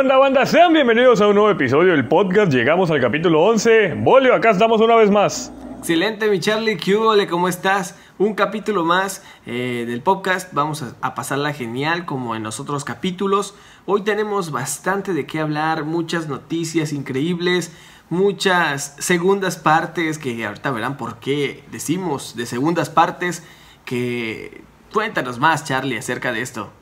onda, banda? Sean bienvenidos a un nuevo episodio del podcast. Llegamos al capítulo 11. Bolio, acá estamos una vez más. Excelente, mi Charlie. ¿Qué hubo? ¿Cómo estás? Un capítulo más eh, del podcast. Vamos a, a pasarla genial como en los otros capítulos. Hoy tenemos bastante de qué hablar, muchas noticias increíbles, muchas segundas partes que ahorita verán por qué decimos de segundas partes. Que cuéntanos más, Charlie, acerca de esto.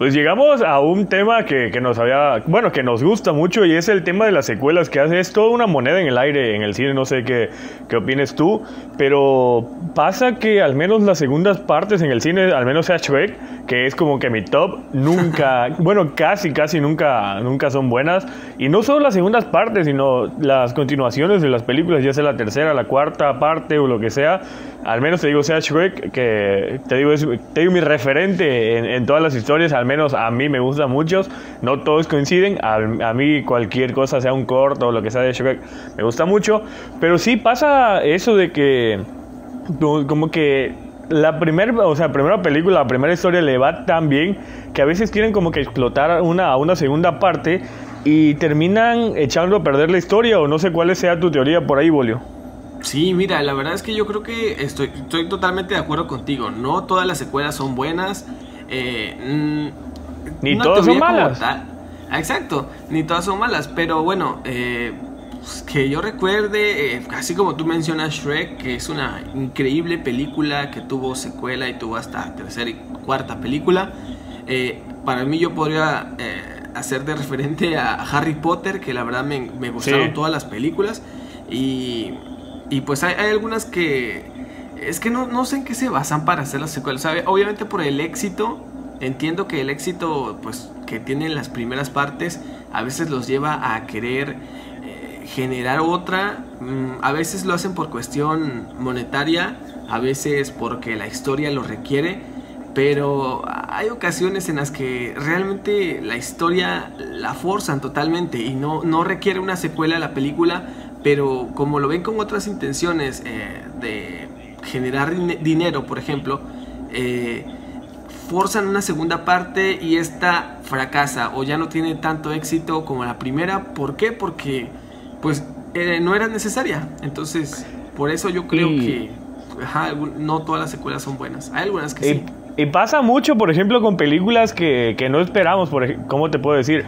Pues llegamos a un tema que, que, nos había, bueno, que nos gusta mucho y es el tema de las secuelas, que hace, es toda una moneda en el aire en el cine, no sé qué, qué opines tú, pero pasa que al menos las segundas partes en el cine, al menos sea Shrek, que es como que mi top, nunca, bueno, casi, casi nunca, nunca son buenas, y no solo las segundas partes, sino las continuaciones de las películas, ya sea la tercera, la cuarta parte o lo que sea, al menos te digo sea Shrek, que te digo, es, te digo mi referente en, en todas las historias, al menos a mí me gustan muchos, no todos coinciden, a, a, mí cualquier cosa, sea un corto o lo que sea de Shrek, me gusta mucho, pero sí pasa eso de que como que la primera, o sea, primera película, la primera historia le va tan bien que a veces quieren como que explotar una, una segunda parte y terminan echando a perder la historia o no sé cuál sea tu teoría por ahí, Bolio. Sí, mira, la verdad es que yo creo que estoy, estoy totalmente de acuerdo contigo. No todas las secuelas son buenas. Eh, ni todas son malas. Exacto, ni todas son malas. Pero bueno, eh, que yo recuerde, eh, así como tú mencionas Shrek, que es una increíble película que tuvo secuela y tuvo hasta tercera y cuarta película. Eh, para mí yo podría eh, hacer de referente a Harry Potter, que la verdad me, me gustaron sí. todas las películas. Y, y pues hay, hay, algunas que... Es que no, no sé en qué se basan para hacer las secuelas. Obviamente por el éxito, entiendo que el éxito pues, que tienen las primeras partes a veces los lleva a querer generar otra. A veces lo hacen por cuestión monetaria, a veces porque la historia lo requiere, pero hay ocasiones en las que realmente la historia la forzan totalmente y no, no requiere una secuela a la película, pero como lo ven con otras intenciones eh, de generar dinero, por ejemplo, eh, forzan una segunda parte y esta fracasa o ya no tiene tanto éxito como la primera. ¿Por qué? Porque pues eh, no era necesaria. Entonces, por eso yo creo y... que ajá, no todas las secuelas son buenas. Hay algunas que y, sí. Y pasa mucho, por ejemplo, con películas que, que no esperamos, por ¿cómo te puedo decir?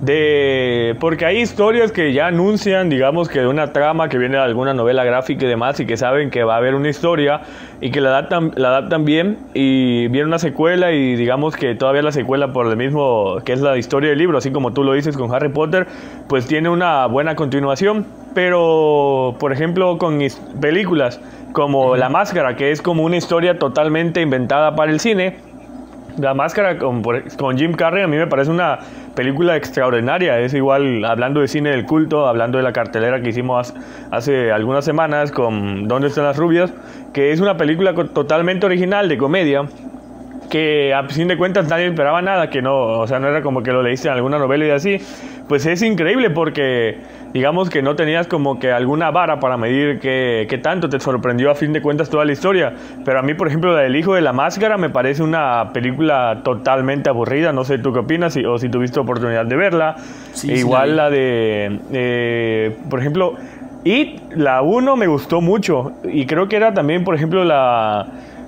De porque hay historias que ya anuncian digamos que de una trama que viene de alguna novela gráfica y demás y que saben que va a haber una historia y que la adaptan, la adaptan bien y viene una secuela y digamos que todavía la secuela por el mismo que es la historia del libro así como tú lo dices con Harry Potter pues tiene una buena continuación. Pero por ejemplo con películas como La Máscara que es como una historia totalmente inventada para el cine. La Máscara con, con, Jim Carrey a mí me parece una película extraordinaria. Es igual, hablando de cine del culto, hablando de la cartelera que hicimos hace algunas semanas con ¿Dónde están las rubias? Que es una película totalmente original de comedia que a fin de cuentas nadie esperaba nada, que no, o sea, no era como que lo leíste en alguna novela y así, pues es increíble porque digamos que no tenías como que alguna vara para medir qué, qué tanto te sorprendió a fin de cuentas toda la historia, pero a mí por ejemplo la del hijo de la máscara me parece una película totalmente aburrida, no sé tú qué opinas si, o si tuviste oportunidad de verla, sí, e igual sí, la de, eh, por ejemplo, y la 1 me gustó mucho. Y creo que era también por ejemplo la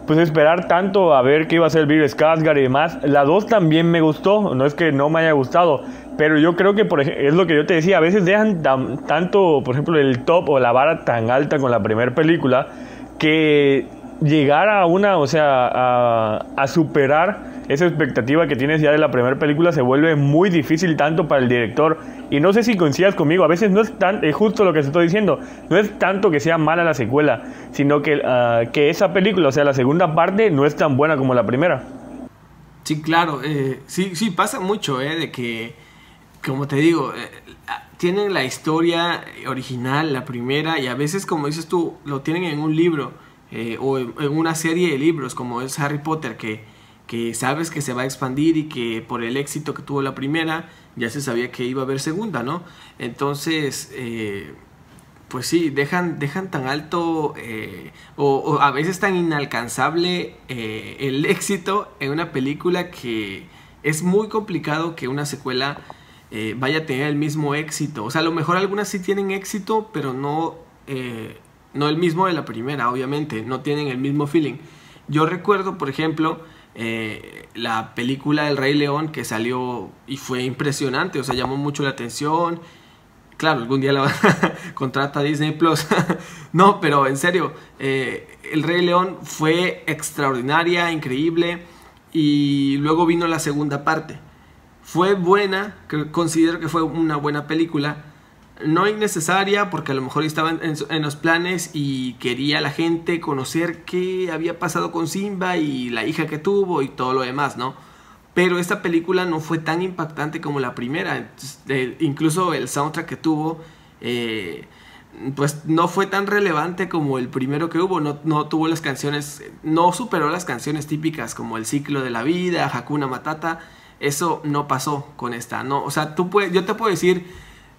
pues esperar tanto a ver qué iba a ser Bill Skarsgård y demás. La 2 también me gustó, no es que no me haya gustado, pero yo creo que por es lo que yo te decía, a veces dejan tan, tanto, por ejemplo, el top o la vara tan alta con la primera película que llegar a una, o sea, a, superar esa expectativa que tienes ya de la primera película se vuelve muy difícil tanto para el director. Y no sé si coincidas conmigo, a veces no es tan, es justo lo que te estoy diciendo, no es tanto que sea mala la secuela, sino que, uh, que esa película, o sea, la segunda parte no es tan buena como la primera. Sí, claro, eh, sí, sí, pasa mucho, eh, de que, como te digo, eh, tienen la historia original, la primera, y a veces, como dices tú, lo tienen en un libro eh, o en, una serie de libros, como es Harry Potter, que que sabes que se va a expandir y que por el éxito que tuvo la primera ya se sabía que iba a haber segunda, ¿no? Entonces, eh, pues sí, dejan, dejan tan alto eh, o, o, a veces tan inalcanzable el éxito en una película que es muy complicado que una secuela eh, vaya a tener el mismo éxito. O sea, a lo mejor algunas sí tienen éxito, pero no, eh, no el mismo de la primera, obviamente, no tienen el mismo feeling. Yo recuerdo, por ejemplo, eh, la película El Rey León que salió y fue impresionante, o sea, llamó mucho la atención. Claro, algún día la contrata Disney Plus. no, pero en serio, El Rey León fue extraordinaria, increíble. Y luego vino la segunda parte fue buena, considero que fue una buena película. No innecesaria porque a lo mejor estaba en, los planes y quería la gente conocer qué había pasado con Simba y la hija que tuvo y todo lo demás, ¿no? Pero esta película no fue tan impactante como la primera. incluso el soundtrack que tuvo, eh, pues no fue tan relevante como el primero que hubo. No, no, tuvo las canciones, no superó las canciones típicas como El ciclo de la vida, Hakuna Matata eso no pasó con esta, ¿no? O sea, tú puedes, yo te puedo decir,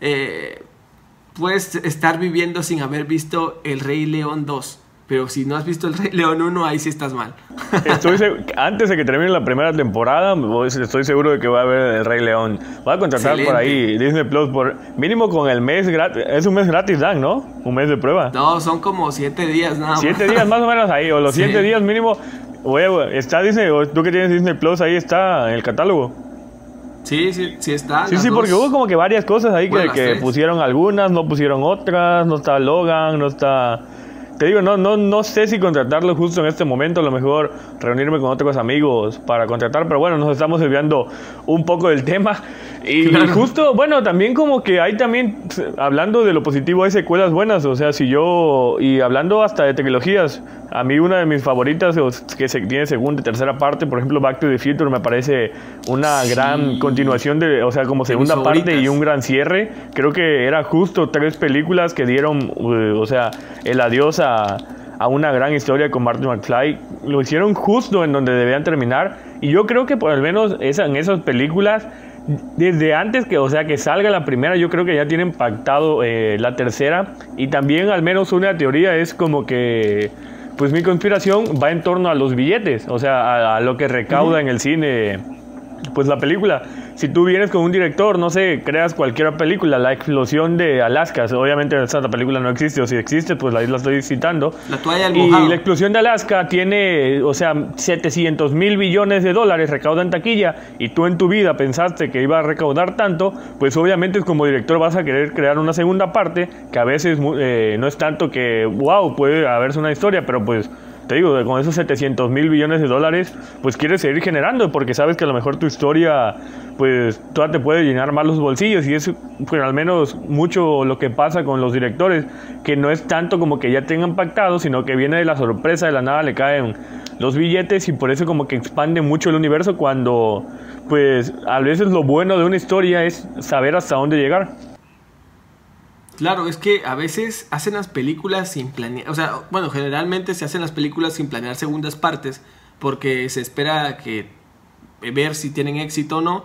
eh, puedes estar viviendo sin haber visto El Rey León 2. Pero si no has visto El Rey León 1, ahí sí estás mal. Estoy antes de que termine la primera temporada, estoy seguro de que va a haber El Rey León. Voy a contratar por ahí Disney Plus por mínimo con el mes gratis. Es un mes gratis, Dan, ¿no? Un mes de prueba. No, son como siete días nada más. Siete días más o menos ahí, o los siete días mínimo Oye, está Disney, tú que tienes Disney Plus, ahí está en el catálogo. Sí, sí, sí está. Sí, sí, porque hubo como que varias cosas ahí que, que pusieron algunas, no pusieron otras, no está Logan, no está... Te digo, no, no, no sé si contratarlo justo en este momento, a lo mejor reunirme con otros amigos para contratar, pero bueno, nos estamos desviando un poco del tema. Y justo, bueno, también como que hay también, hablando de lo positivo, hay secuelas buenas, o sea, si yo, y hablando hasta de tecnologías, a mí una de mis favoritas, que se, tiene segunda y tercera parte, por ejemplo, Back to the Future, me parece una gran continuación de, o sea, como segunda parte y un gran cierre. Creo que era justo tres películas que dieron, eh, o sea, el adiós a, a una gran historia con Martin McFly. Lo hicieron justo en donde debían terminar. Y yo creo que por lo menos esa, en esas películas desde antes que, o sea, que salga la primera, yo creo que ya tienen pactado eh, la tercera. Y también al menos una teoría es como que, pues mi conspiración va en torno a los billetes, o sea, a, lo que recauda en el cine, pues la película si tú vienes con un director, no sé, creas cualquier película, La explosión de Alaska, obviamente esa película no existe, o si existe, pues la isla estoy citando. La toalla del Y la explosión de Alaska tiene, o sea, 700 mil billones de dólares recauda en taquilla, y tú en tu vida pensaste que iba a recaudar tanto, pues obviamente como director vas a querer crear una segunda parte, que a veces eh, no es tanto que, wow, puede haberse una historia, pero pues te digo, con esos 700 mil billones de dólares, pues quieres seguir generando, porque sabes que a lo mejor tu historia, pues toda te puede llenar más los bolsillos, y es pues, al menos mucho lo que pasa con los directores, que no es tanto como que ya tengan pactado, sino que viene de la sorpresa, de la nada le caen los billetes, y por eso como que expande mucho el universo cuando, pues a veces lo bueno de una historia es saber hasta dónde llegar. Claro, es que a veces hacen las películas sin planear, o sea, bueno, generalmente se hacen las películas sin planear segundas partes porque se espera que eh, ver si tienen éxito o no,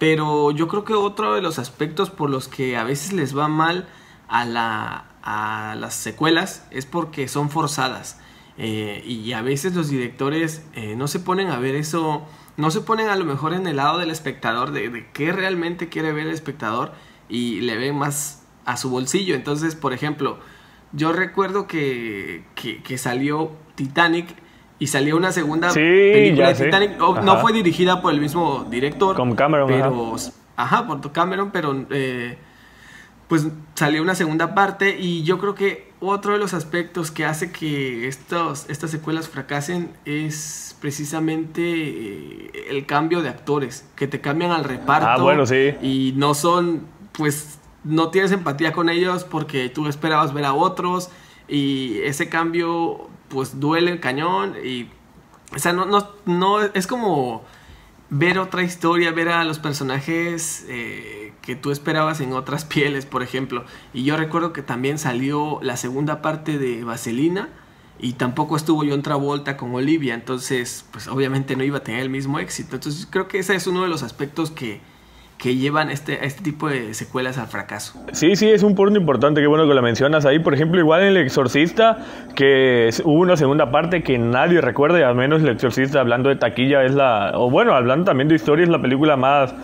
pero yo creo que otro de los aspectos por los que a veces les va mal a, la, a las secuelas es porque son forzadas. Eh, y a veces los directores eh, no se ponen a ver eso, no se ponen a lo mejor en el lado del espectador, de, de qué realmente quiere ver el espectador y le ven más a su bolsillo. Entonces, por ejemplo, yo recuerdo que, que, salió Titanic y salió una segunda película de Titanic. No, fue dirigida por el mismo director. Con Cameron. Pero, ajá, por Cameron, pero eh, pues salió una segunda parte y yo creo que otro de los aspectos que hace que estos, estas secuelas fracasen es precisamente eh, el cambio de actores, que te cambian al reparto. Ah, bueno, sí. Y no son, pues, no tienes empatía con ellos porque tú esperabas ver a otros y ese cambio pues duele el cañón y o sea no, no, no es como ver otra historia, ver a los personajes eh, que tú esperabas en otras pieles, por ejemplo. Y yo recuerdo que también salió la segunda parte de Vaselina y tampoco estuvo yo otra vuelta con Olivia, entonces pues obviamente no iba a tener el mismo éxito. Entonces creo que ese es uno de los aspectos que, que llevan este, este tipo de secuelas al fracaso. Sí, sí, es un punto importante, qué bueno que lo mencionas ahí. Por ejemplo, igual en El Exorcista, que hubo una segunda parte que nadie recuerda, y al menos El Exorcista, hablando de taquilla, es la. O bueno, hablando también de historia, es la película más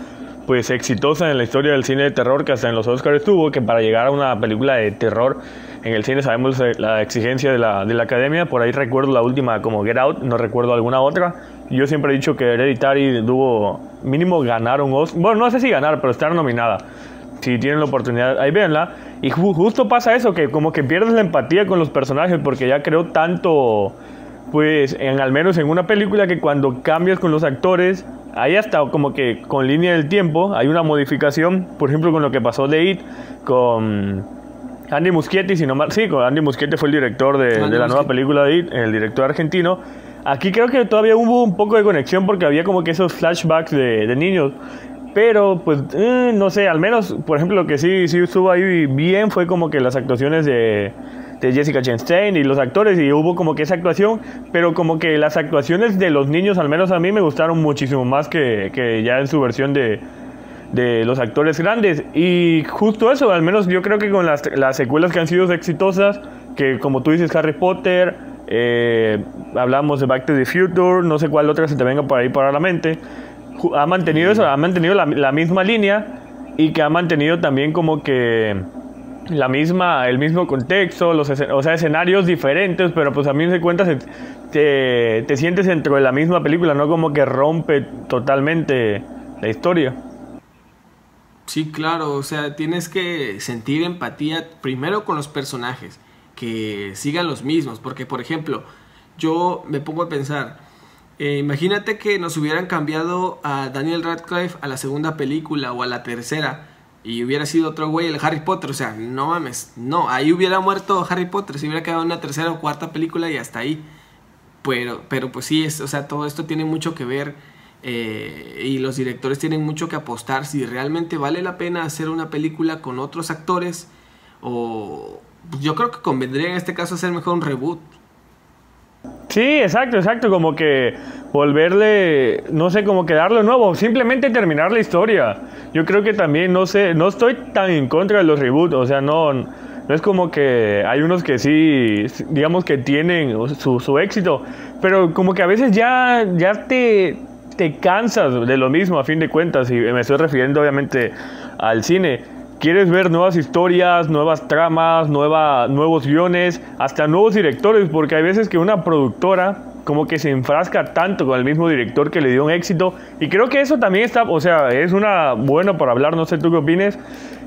pues exitosa en la historia del cine de terror que hasta en los Oscars tuvo, que para llegar a una película de terror en el cine sabemos eh, la exigencia de la, de la academia, por ahí recuerdo la última como Get Out, no recuerdo alguna otra. Yo siempre he dicho que Hereditary tuvo mínimo ganar un Oscar, bueno, no sé si ganar, pero estar nominada. Si tienen la oportunidad, ahí véanla. Y justo pasa eso, que como que pierdes la empatía con los personajes porque ya creo tanto pues en al menos en una película que cuando cambias con los actores, ahí hasta como que con línea del tiempo hay una modificación, por ejemplo con lo que pasó de It, con Andy Muschietti, si no mal, sí, Andy Muschietti fue el director de, de la nueva película de It, el director argentino. Aquí creo que todavía hubo un poco de conexión porque había como que esos flashbacks de, de niños. Pero, pues, eh, no sé, al menos, por ejemplo, lo que sí, sí estuvo ahí bien fue como que las actuaciones de, de Jessica Chastain y los actores y hubo como que esa actuación, pero como que las actuaciones de los niños, al menos a mí me gustaron muchísimo más que, que ya en su versión de, de los actores grandes. Y justo eso, al menos yo creo que con las, las secuelas que han sido exitosas, que como tú dices Harry Potter, eh, hablamos de Back to the Future, no sé cuál otra se te venga por ahí para la mente, ha mantenido eso, ha mantenido la, misma línea y que ha mantenido también como que la misma, el mismo contexto, los o sea, escenarios diferentes, pero pues a mí se cuenta te, te sientes dentro de la misma película, no como que rompe totalmente la historia. Sí, claro, o sea, tienes que sentir empatía primero con los personajes, que sigan los mismos, porque por ejemplo, yo me pongo a pensar, eh, imagínate que nos hubieran cambiado a Daniel Radcliffe a la segunda película o a la tercera, y hubiera sido otro güey el Harry Potter, o sea, no mames, no, ahí hubiera muerto Harry Potter, si hubiera quedado una tercera o cuarta película y hasta ahí. Pero, pero pues sí, es, o sea, todo esto tiene mucho que ver eh, y los directores tienen mucho que apostar si realmente vale la pena hacer una película con otros actores o yo creo que convendría en este caso hacer mejor un reboot. Sí, exacto, exacto, como que volverle, no sé, como que darle nuevo, simplemente terminar la historia. Yo creo que también, no sé, no estoy tan en contra de los reboots, o sea, no, no es como que hay unos que sí, digamos que tienen su, su éxito, pero como que a veces ya, ya te, te cansas de lo mismo a fin de cuentas, y me estoy refiriendo obviamente al cine quieres ver nuevas historias, nuevas tramas, nueva, nuevos guiones, hasta nuevos directores, porque hay veces que una productora como que se enfrasca tanto con el mismo director que le dio un éxito, y creo que eso también está, o sea, es una buena para hablar, no sé tú qué opines,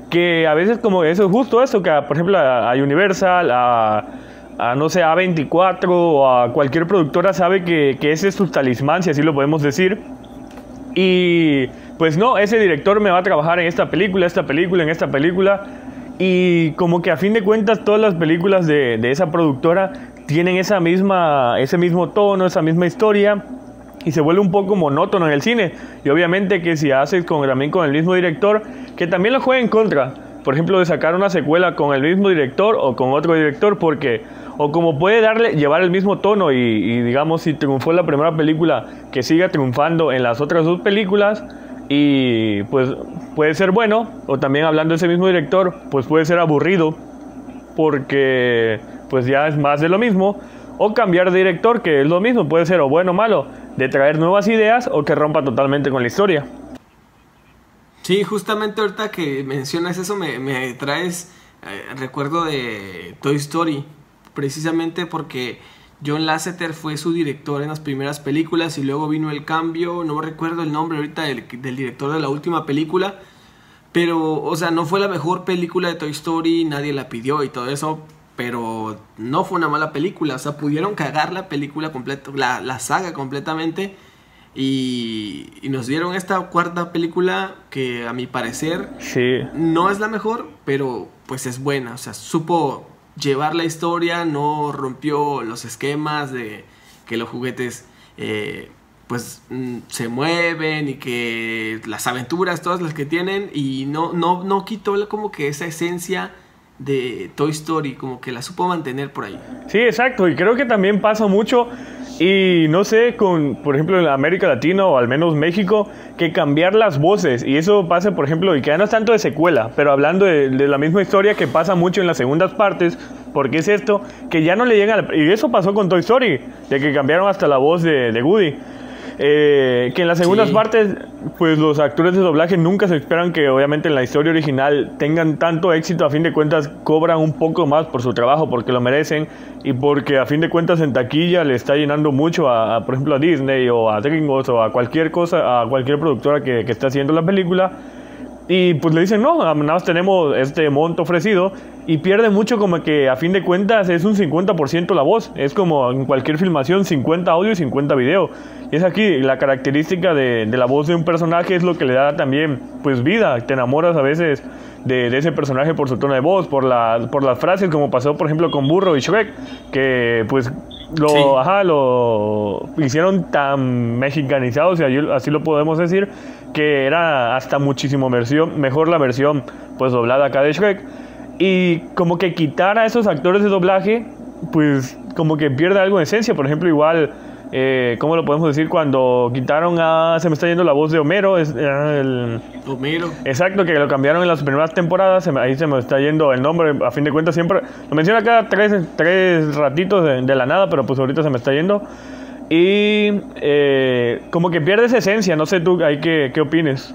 que a veces como eso es justo eso, que por ejemplo a Universal, a, a no sé, a 24 o a cualquier productora sabe que, que ese es su talismán, si así lo podemos decir, y pues no, ese director me va a trabajar en esta película, esta película, en esta película. Y como que a fin de cuentas todas las películas de, esa productora tienen esa misma, ese mismo tono, esa misma historia y se vuelve un poco monótono en el cine. Y obviamente que si haces con, también con el mismo director, que también lo juega en contra. Por ejemplo, de sacar una secuela con el mismo director o con otro director, porque, o como puede darle, llevar el mismo tono y, y digamos, si triunfó la primera película, que siga triunfando en las otras dos películas, y pues puede ser bueno, o también hablando de ese mismo director, pues puede ser aburrido, porque pues ya es más de lo mismo, o cambiar de director, que es lo mismo, puede ser o bueno o malo, de traer nuevas ideas o que rompa totalmente con la historia. Sí, justamente ahorita que mencionas eso me, me traes eh, recuerdo de Toy Story, precisamente porque John Lasseter fue su director en las primeras películas y luego vino el cambio, no recuerdo el nombre ahorita del, del, director de la última película, pero, o sea, no fue la mejor película de Toy Story, nadie la pidió y todo eso, pero no fue una mala película, o sea, pudieron cagar la película completa, la, la saga completamente y, y, nos dieron esta cuarta película que a mi parecer sí. no es la mejor, pero pues es buena, o sea, supo llevar la historia, no rompió los esquemas de que los juguetes eh, pues mm, se mueven y que las aventuras, todas las que tienen, y no, no, no quitó como que esa esencia de Toy Story, como que la supo mantener por ahí. Sí, exacto, y creo que también pasa mucho, y no sé, con, por ejemplo, en América Latina o al menos México, que cambiar las voces, y eso pasa, por ejemplo, y que no es tanto de secuela, pero hablando de, de la misma historia que pasa mucho en las segundas partes, porque es esto, que ya no le llegan, y eso pasó con Toy Story, de que cambiaron hasta la voz de, de Woody Eh, que en las segundas partes, pues los actores de doblaje nunca se esperan que obviamente en la historia original tengan tanto éxito, a fin de cuentas cobran un poco más por su trabajo, porque lo merecen y porque a fin de cuentas en taquilla le está llenando mucho a, por ejemplo, a Disney o a Dreamworks o a cualquier cosa, a cualquier productora que, que esté haciendo la película. Y pues le dicen, no, nada más tenemos este monto ofrecido y pierde mucho como que a fin de cuentas es un 50% la voz. Es como en cualquier filmación, 50 audio y 50 video. Y es aquí la característica de, la voz de un personaje es lo que le da también pues vida. Te enamoras a veces de, de ese personaje por su tono de voz, por, la, por las frases como pasó por ejemplo con Burro y Shrek, que pues lo, ajá, lo hicieron tan mexicanizado, si así lo podemos decir, que era hasta muchísimo versión, mejor la versión pues doblada acá de Shrek. Y como que quitar a esos actores de doblaje, pues como que pierde algo de esencia. Por ejemplo, igual, eh, ¿cómo lo podemos decir? Cuando quitaron a... Se me está yendo la voz de Homero. Es, el, Homero. Exacto, que lo cambiaron en las primeras temporadas. ahí se me está yendo el nombre. A fin de cuentas siempre... Lo menciona cada tres, tres ratitos de, de la nada, pero pues ahorita se me está yendo. Y eh, como que pierde esa esencia, no sé tú, ¿hay qué, qué opines?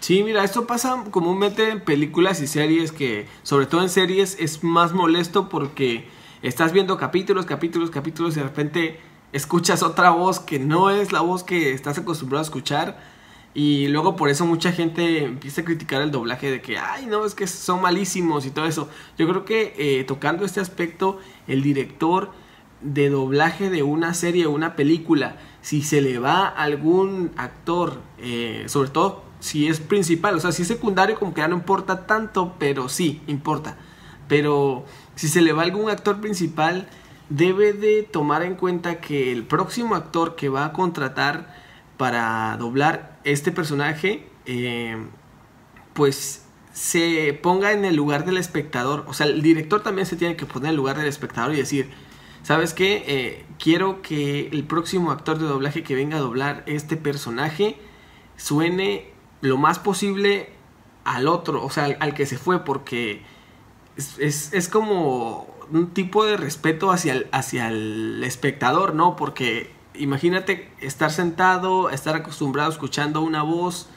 Sí, mira, esto pasa comúnmente en películas y series que, sobre todo en series, es más molesto porque estás viendo capítulos, capítulos, capítulos y de repente escuchas otra voz que no es la voz que estás acostumbrado a escuchar y luego por eso mucha gente empieza a criticar el doblaje de que, ay, no, es que son malísimos y todo eso. Yo creo que eh, tocando este aspecto, el director de doblaje de una serie o una película, si se le va algún actor, eh, sobre todo si es principal, o sea, si es secundario como que ya no importa tanto, pero sí, importa. Pero si se le va algún actor principal, debe de tomar en cuenta que el próximo actor que va a contratar para doblar este personaje, eh, pues se ponga en el lugar del espectador. O sea, el director también se tiene que poner en el lugar del espectador y decir, ¿Sabes qué? Eh, quiero que el próximo actor de doblaje que venga a doblar este personaje suene lo más posible al otro, o sea, al, que se fue, porque es, como un tipo de respeto hacia el, hacia el espectador, ¿no? Porque imagínate estar sentado, estar acostumbrado escuchando una voz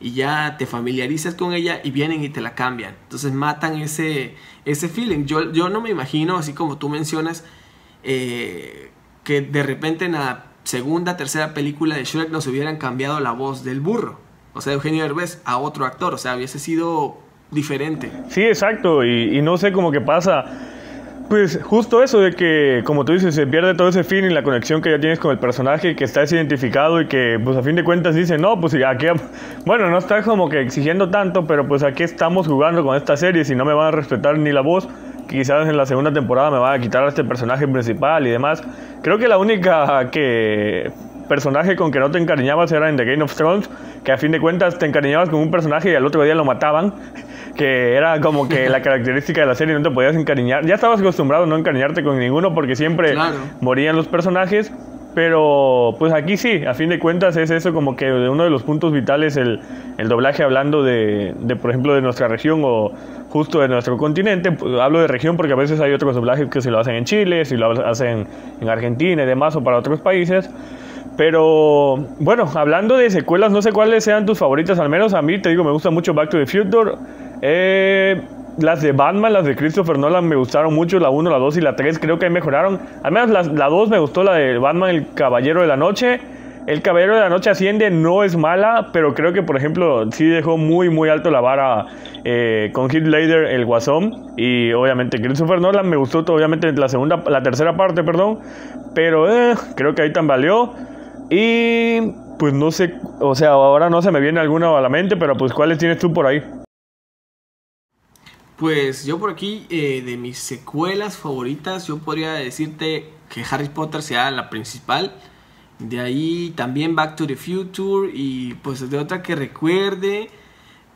y ya te familiarizas con ella y vienen y te la cambian. Entonces matan ese, ese feeling. Yo, yo no me imagino, así como tú mencionas, eh, que de repente en la segunda, tercera película de Shrek nos hubieran cambiado la voz del burro. O sea, Eugenio Derbez a otro actor. O sea, hubiese sido diferente. Sí, exacto. Y, no sé cómo que pasa. Pues justo eso de que, como tú dices, se pierde todo ese feeling, la conexión que ya tienes con el personaje, que está identificado y que, pues a fin de cuentas dice, no, pues aquí, bueno, no está como que exigiendo tanto, pero pues aquí estamos jugando con esta serie, si no me van a respetar ni la voz, quizás en la segunda temporada me van a quitar a este personaje principal y demás. Creo que la única que personaje con que no te encariñabas era en The Game of Thrones, que a fin de cuentas te encariñabas con un personaje y al otro día lo mataban, que era como que la característica de la serie, no te podías encariñar. Ya estabas acostumbrado a no encariñarte con ninguno porque siempre morían los personajes. Pero pues aquí sí, a fin de cuentas es eso como que uno de los puntos vitales el, el doblaje hablando de, de, por ejemplo, de nuestra región o justo de nuestro continente. Pues, hablo de región porque a veces hay otros doblajes que se lo hacen en Chile, si lo hacen en Argentina y demás o para otros países. Pero bueno, hablando de secuelas, no sé cuáles sean tus favoritas, al menos a mí te digo, me gusta mucho Back to the Future. Eh, las de Batman, las de Christopher Nolan me gustaron mucho, la 1, la 2 y la 3 creo que mejoraron. Al menos la, la 2 me gustó, la de Batman, el Caballero de la Noche. El Caballero de la Noche Asciende no es mala, pero creo que, por ejemplo, sí dejó muy, muy alto la vara eh, con Heath Ledger, el Guasón. Y obviamente Christopher Nolan me gustó, obviamente, la segunda, la tercera parte, perdón. Pero eh, creo que ahí valió Y pues no sé, o sea, ahora no se me viene alguna a la mente, pero pues ¿cuáles tienes tú por ahí? Pues yo por aquí, eh, de mis secuelas favoritas, yo podría decirte que Harry Potter sea la principal. De ahí también Back to the Future y pues de otra que recuerde.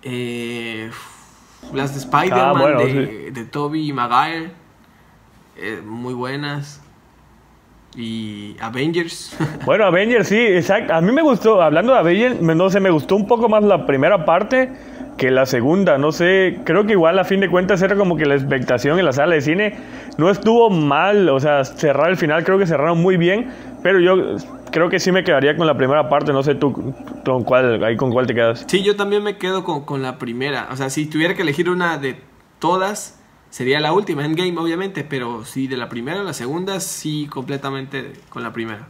Eh, las de Spider-Man ah, de, Toby Maguire. Eh, muy buenas. Y Avengers. bueno, Avengers sí, exacto. A mí me gustó, hablando de Avengers, no sé, me gustó un poco más la primera parte que la segunda. No sé, creo que igual a fin de cuentas era como que la expectación en la sala de cine no estuvo mal. O sea, cerrar el final creo que cerraron muy bien. Pero yo creo que sí me quedaría con la primera parte. No sé tú, con cuál, ahí con cuál te quedas. Sí, yo también me quedo con, con la primera. O sea, si tuviera que elegir una de todas, sería la última, Endgame obviamente, pero sí, de la primera a la segunda, sí, completamente con la primera.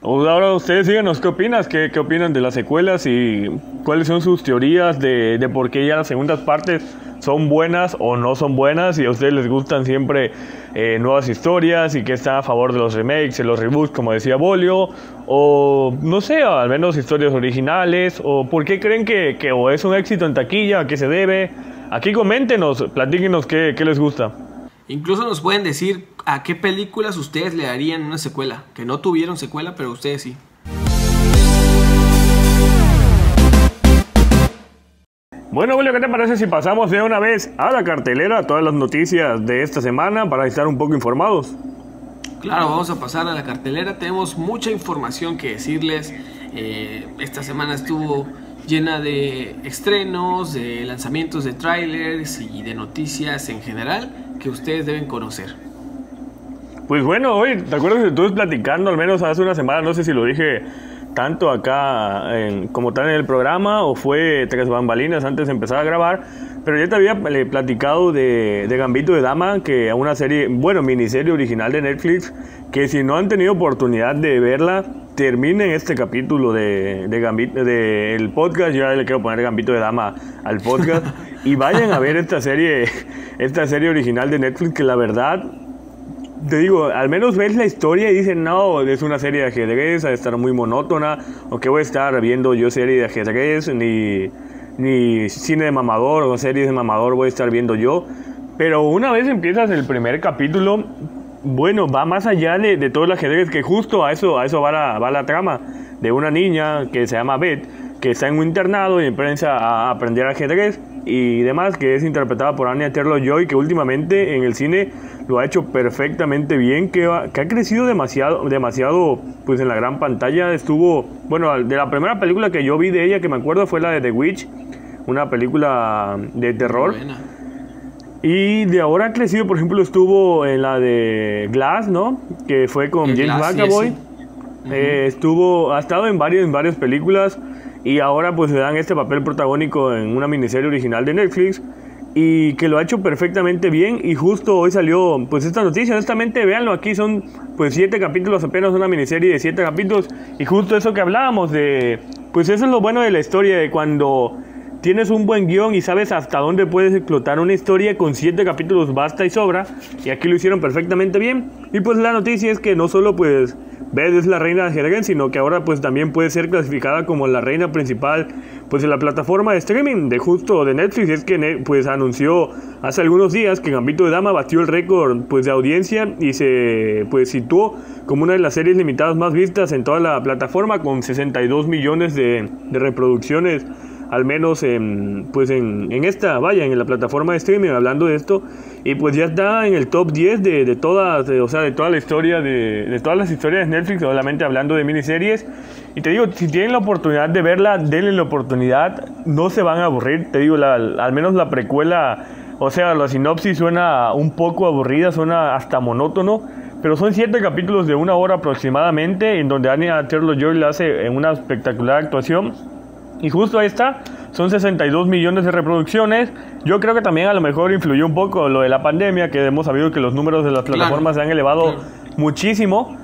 Ahora ustedes díganos qué opinas, qué, qué opinan de las secuelas y cuáles son sus teorías de, de, por qué ya las segundas partes son buenas o no son buenas y a ustedes les gustan siempre eh, nuevas historias y que están a favor de los remakes, de los reboots como decía Bolio o no sé, al menos historias originales o por qué creen que, que o es un éxito en taquilla, a qué se debe. Aquí coméntenos, platíquenos qué, qué les gusta. Incluso nos pueden decir a qué películas ustedes le darían una secuela. Que no tuvieron secuela, pero ustedes sí. Bueno, Julio, ¿qué te parece si pasamos de una vez a la cartelera todas las noticias de esta semana para estar un poco informados? Claro, vamos a pasar a la cartelera. Tenemos mucha información que decirles. Eh, esta semana estuvo llena de estrenos, de lanzamientos de trailers y de noticias en general que ustedes deben conocer. Pues bueno, hoy, ¿te acuerdas que estuve platicando al menos hace una semana? No sé si lo dije tanto acá en, como tal en el programa o fue tres bambalinas antes de empezar a grabar, pero ya te había platicado de, de Gambito de Dama, que es una serie, bueno, miniserie original de Netflix, que si no han tenido oportunidad de verla, terminen este capítulo de, de Gambito, del podcast, yo le quiero poner Gambito de Dama al podcast, y vayan a ver esta serie, esta serie original de Netflix, que la verdad te digo, al menos ves la historia y dices, no, es una serie de ajedrez, a estar muy monótona, o que voy a estar viendo yo serie de ajedrez, ni, ni cine de mamador o series de mamador voy a estar viendo yo. Pero una vez empiezas el primer capítulo, bueno, va más allá de, de todo el ajedrez, que justo a eso, a eso va la, va la trama, de una niña que se llama Beth, que está en un internado y empieza a aprender ajedrez y demás, que es interpretada por Anya Taylor-Joy, que últimamente en el cine lo ha hecho perfectamente bien, que ha, que ha, crecido demasiado, demasiado, pues en la gran pantalla estuvo, bueno, de la primera película que yo vi de ella, que me acuerdo, fue la de The Witch, una película de terror. Buena. Y de ahora ha crecido, por ejemplo, estuvo en la de Glass, ¿no? Que fue con James McAvoy. Sí, sí. eh, estuvo, ha estado en varios, en varias películas y ahora pues le dan este papel protagónico en una miniserie original de Netflix y que lo ha hecho perfectamente bien y justo hoy salió pues esta noticia, honestamente véanlo aquí son pues siete capítulos apenas una miniserie de siete capítulos y justo eso que hablábamos de pues eso es lo bueno de la historia de cuando tienes un buen guion y sabes hasta dónde puedes explotar una historia con siete capítulos basta y sobra y aquí lo hicieron perfectamente bien. Y pues la noticia es que no solo pues Beth es la reina de ajedrez, sino que ahora pues también puede ser clasificada como la reina principal pues en la plataforma de streaming de justo de Netflix. Es que pues anunció hace algunos días que Gambito de Dama batió el récord pues de audiencia y se pues situó como una de las series limitadas más vistas en toda la plataforma con 62 millones de reproducciones al menos en, pues en, en, esta, vaya, en la plataforma de streaming, hablando de esto, y pues ya está en el top 10 de, de todas, o sea, de toda la historia, de, de, todas las historias de Netflix, solamente hablando de miniseries, y te digo, si tienen la oportunidad de verla, denle la oportunidad, no se van a aburrir, te digo, la, al menos la precuela, o sea, la sinopsis suena un poco aburrida, suena hasta monótono, pero son siete capítulos de una hora aproximadamente, en donde Anya Taylor-Joy le hace en una espectacular actuación, y justo ahí está, son 62 millones de reproducciones. Yo creo que también a lo mejor influyó un poco lo de la pandemia, que hemos sabido que los números de las plataformas claro, se han elevado claro. muchísimo,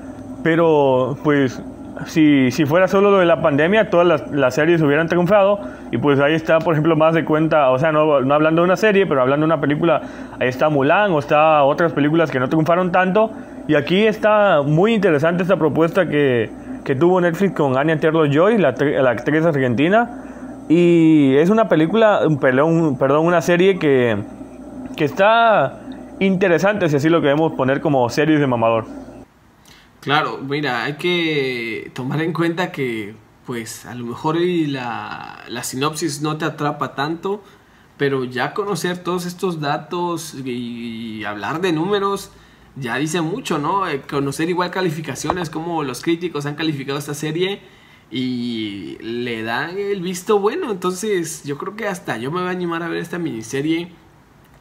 pero pues si, si fuera solo lo de la pandemia, todas las, las, series hubieran triunfado. Y pues ahí está, por ejemplo, más de cuenta, o sea, no, no hablando de una serie, pero hablando de una película, ahí está Mulan o está otras películas que no triunfaron tanto. Y aquí está muy interesante esta propuesta que, que tuvo Netflix con Anya Taylor-Joy, la, la, actriz argentina. Y es una película, perdón, perdón una serie que, que está interesante, si así lo queremos poner como series de mamador. Claro, mira, hay que tomar en cuenta que pues a lo mejor la, la sinopsis no te atrapa tanto, pero ya conocer todos estos datos y, y hablar de números ya dice mucho, ¿no? Eh, conocer igual calificaciones, como los críticos han calificado esta serie y le dan el visto bueno. Entonces, yo creo que hasta yo me voy a animar a ver esta miniserie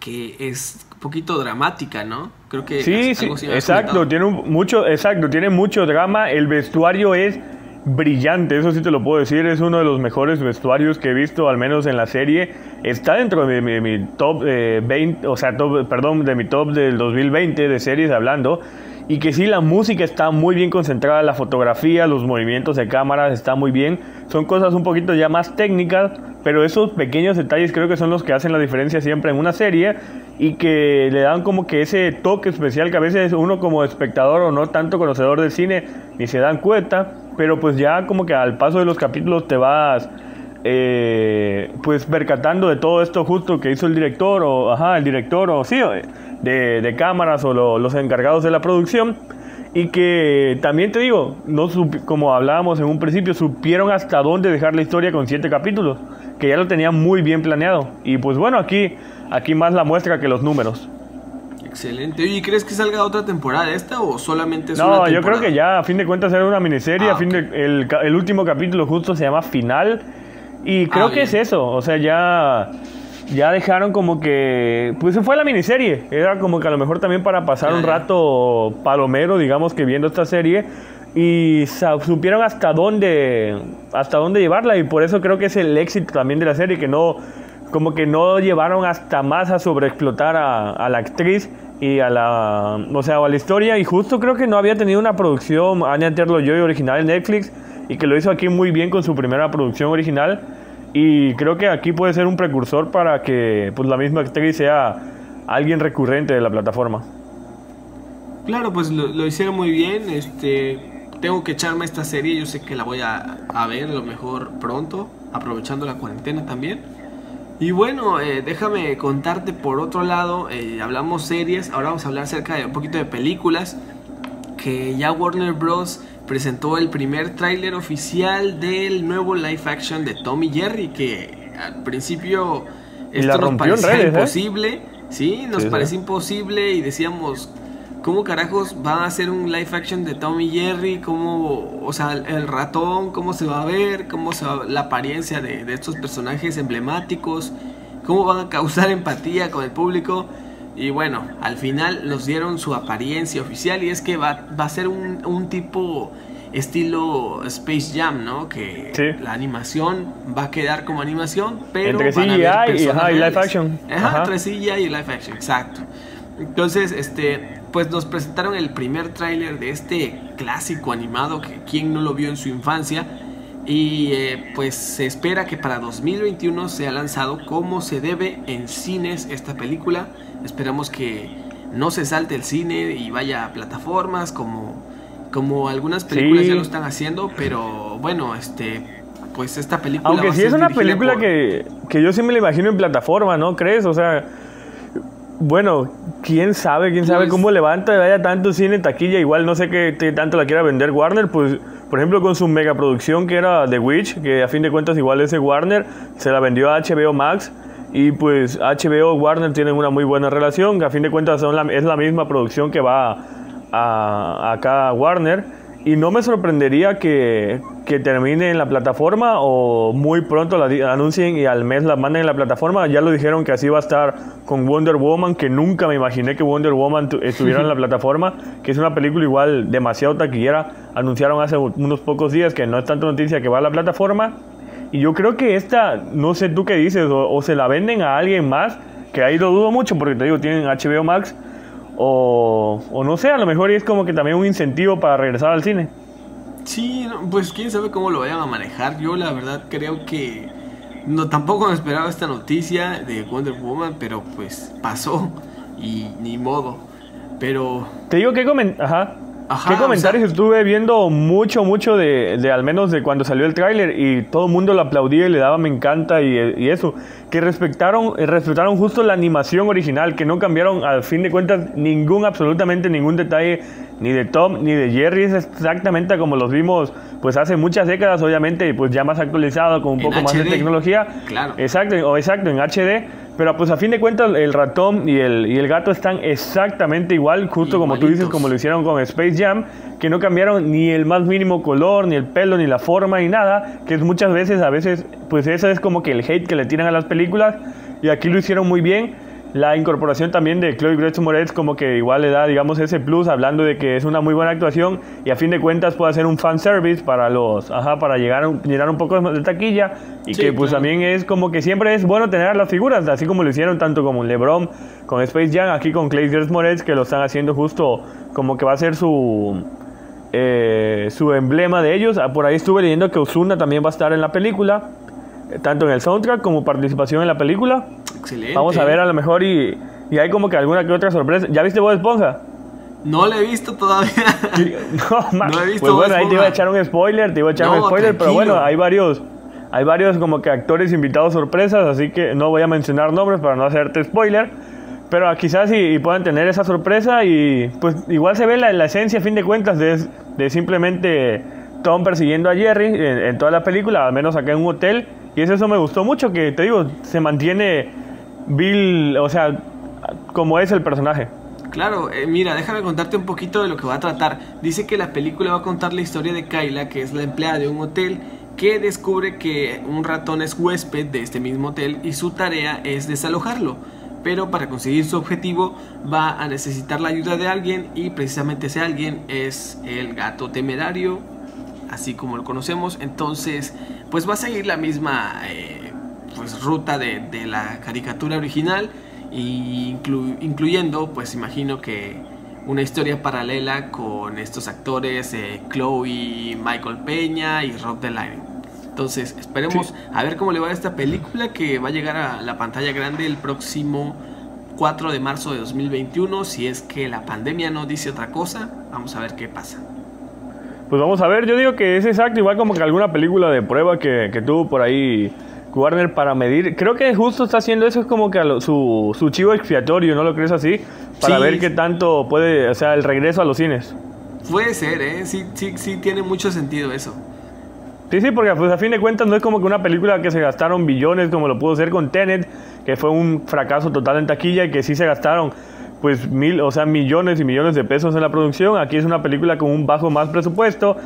que es un poquito dramática, ¿no? Creo que sí, sí, exacto, tiene un, mucho, exacto, tiene mucho drama. El vestuario es brillante, eso sí te lo puedo decir, es uno de los mejores vestuarios que he visto, al menos en la serie. Está dentro de mi, top 20, o sea, perdón, de mi top del 2020 de series hablando. Y que sí, la música está muy bien concentrada, la fotografía, los movimientos de cámaras está muy bien. Son cosas un poquito ya más técnicas, pero esos pequeños detalles creo que son los que hacen la diferencia siempre en una serie y que le dan como que ese toque especial que a veces uno como espectador o no tanto conocedor del cine ni se dan cuenta pero pues ya como que al paso de los capítulos te vas eh, pues percatando de todo esto justo que hizo el director o ajá, el director o sí, de, de cámaras o los encargados de la producción y que también te digo, no como hablábamos en un principio, supieron hasta dónde dejar la historia con siete capítulos, que ya lo tenían muy bien planeado. Y pues bueno, aquí, aquí más la muestra que los números. Excelente. ¿Y crees que salga otra temporada esta o solamente es no, una yo creo que ya, a fin de cuentas, era una miniserie. a ah, fin de, el, el, último capítulo justo se llama Final. Y creo ah, que es eso. O sea, ya, ya dejaron como que. Pues se fue la miniserie. Era como que a lo mejor también para pasar un rato palomero, digamos, que viendo esta serie. Y supieron hasta dónde, hasta dónde llevarla. Y por eso creo que es el éxito también de la serie, que no como que no llevaron hasta más a sobreexplotar a, la actriz y a la, o sea, a la historia. Y justo creo que no había tenido una producción Anya Terlo Joy original en Netflix y que lo hizo aquí muy bien con su primera producción original. Y creo que aquí puede ser un precursor para que pues, la misma actriz sea alguien recurrente de la plataforma. Claro, pues lo, hicieron muy bien. Este, tengo que echarme esta serie. Yo sé que la voy a, a ver lo mejor pronto, aprovechando la cuarentena también. Y bueno, eh, déjame contarte por otro lado, eh, hablamos series, ahora vamos a hablar acerca de un poquito de películas, que ya Warner Bros. presentó el primer tráiler oficial del nuevo live action de Tommy Jerry, que al principio esto nos parecía ¿eh? imposible, sí, nos parecía imposible y decíamos, ¿Cómo carajos van a hacer un live action de Tommy Jerry? ¿Cómo, o sea, el ratón, cómo se va a ver? ¿Cómo se va la apariencia de, estos personajes emblemáticos? ¿Cómo van a causar empatía con el público? Y bueno, al final nos dieron su apariencia oficial y es que va, va a ser un, tipo estilo Space Jam, ¿no? Que la animación va a quedar como animación, pero entre CGI y, live action. Ajá, entre CGI y live action, exacto. Entonces, este, pues nos presentaron el primer tráiler de este clásico animado que quien no lo vio en su infancia y eh, pues se espera que para 2021 sea lanzado como se debe en cines esta película. Esperamos que no se salte el cine y vaya a plataformas como, como algunas películas ya lo están haciendo, pero bueno, este pues esta película... Aunque sí es una película que, que yo sí me la imagino en plataforma, ¿no crees? O sea bueno, quién sabe, quién sabe pues cómo levanta y vaya tanto cine en taquilla. Igual no sé qué, tanto la quiera vender Warner. Pues, por ejemplo, con su megaproducción que era The Witch, que a fin de cuentas igual ese Warner, se la vendió a HBO Max. Y pues HBO Warner tienen una muy buena relación, que a fin de cuentas son es la misma producción que va a, acá a Warner. Y no me sorprendería que, que, termine en la plataforma o muy pronto la anuncien y al mes la manden en la plataforma. Ya lo dijeron que así va a estar con Wonder Woman, que nunca me imaginé que Wonder Woman estuviera en la plataforma, que es una película igual demasiado taquillera. Anunciaron hace unos pocos días que no es tanta noticia que va a la plataforma. Y yo creo que esta, no sé tú qué dices, o, o se la venden a alguien más, que ahí lo dudo mucho porque te digo, tienen HBO Max o, o, no sé, a lo mejor es como que también un incentivo para regresar al cine. Sí, pues quién sabe cómo lo vayan a manejar. Yo la verdad creo que no tampoco me esperaba esta noticia de Wonder Woman, pero pues pasó y ni modo. Pero te digo que comen, ajá. ¿Qué comentarios estuve viendo mucho, mucho de, de, al menos de cuando salió el tráiler y todo el mundo lo aplaudía y le daba me encanta y, y, eso? Que respetaron, respetaron justo la animación original, que no cambiaron al fin de cuentas ningún, absolutamente ningún detalle ni de Tom ni de Jerry, es exactamente como los vimos pues hace muchas décadas, obviamente, pues ya más actualizado, con un poco más de tecnología. Claro. Exacto, o exacto, en HD pero pues a fin de cuentas el ratón y el, y el gato están exactamente igual, justo como tú dices, como lo hicieron con Space Jam, que no cambiaron ni el más mínimo color, ni el pelo, ni la forma, ni nada, que es muchas veces, a veces, pues eso es como que el hate que le tiran a las películas, y aquí lo hicieron muy bien. La incorporación también de Chloe Grace Moretz como que igual le da, digamos, ese plus, hablando de que es una muy buena actuación y a fin de cuentas puede ser un fan service para los, ajá, para llegar a llenar un poco de taquilla y que pues también es como que siempre es bueno tener las figuras, así como lo hicieron tanto como LeBron con Space Jam, aquí con Chloe Grace Moretz, que lo están haciendo justo como que va a ser su... Eh, su emblema de ellos. Ah, por ahí estuve leyendo que Osuna también va a estar en la película, eh, tanto en el soundtrack como participación en la película. Excelente. Vamos a ver a lo mejor y, y hay como que alguna que otra sorpresa. ¿Ya viste Bob Esponja? No la he visto todavía. no, ma- Pues bueno, ahí te iba a echar un spoiler, te iba a echar No, un spoiler, pero tranquilo. bueno, hay varios, hay varios como que actores invitados sorpresas, así que no voy a mencionar nombres para no hacerte spoiler. Pero quizás y, y puedan tener esa sorpresa y pues igual se ve la, la esencia a fin de cuentas de, de simplemente Tom persiguiendo a Jerry en, en toda la película, al menos acá en un hotel. Y eso, eso me gustó mucho, que te digo, se mantiene Bill, o sea, como es el personaje. Claro, eh, mira, déjame contarte un poquito de lo que va a tratar. Dice que la película va a contar la historia de Kyla, que es la empleada de un hotel, que descubre que un ratón es huésped de este mismo hotel y su tarea es desalojarlo. Pero para conseguir su objetivo va a necesitar la ayuda de alguien y precisamente ese alguien es el gato temerario, así como lo conocemos. Entonces, pues va a seguir la misma eh, pues, ruta de, de la caricatura original y inclu- incluyendo, pues imagino que una historia paralela con estos actores eh, Chloe, Michael Peña y Rob Delaney. Entonces, esperemos a ver cómo le va a esta película que va a llegar a la pantalla grande el próximo 4 de marzo de 2021. Si es que la pandemia no dice otra cosa, vamos a ver qué pasa. Pues vamos a ver, yo digo que es exacto, igual como que alguna película de prueba que, que tuvo por ahí Warner para medir. Creo que justo está haciendo eso, es como que a lo- su, su chivo expiatorio, ¿no lo crees así? Para Sí. ver qué tanto puede, o sea, el regreso a los cines. Puede ser, ¿eh? Sí, sí, sí tiene mucho sentido eso. Sí, sí, porque pues a fin de cuentas no es como que una película que se gastaron billones como lo pudo ser con Tenet, que fue un fracaso total en taquilla y que sí se gastaron pues mil, o sea, millones y millones de pesos en la producción. Aquí es una película con un bajo más presupuesto,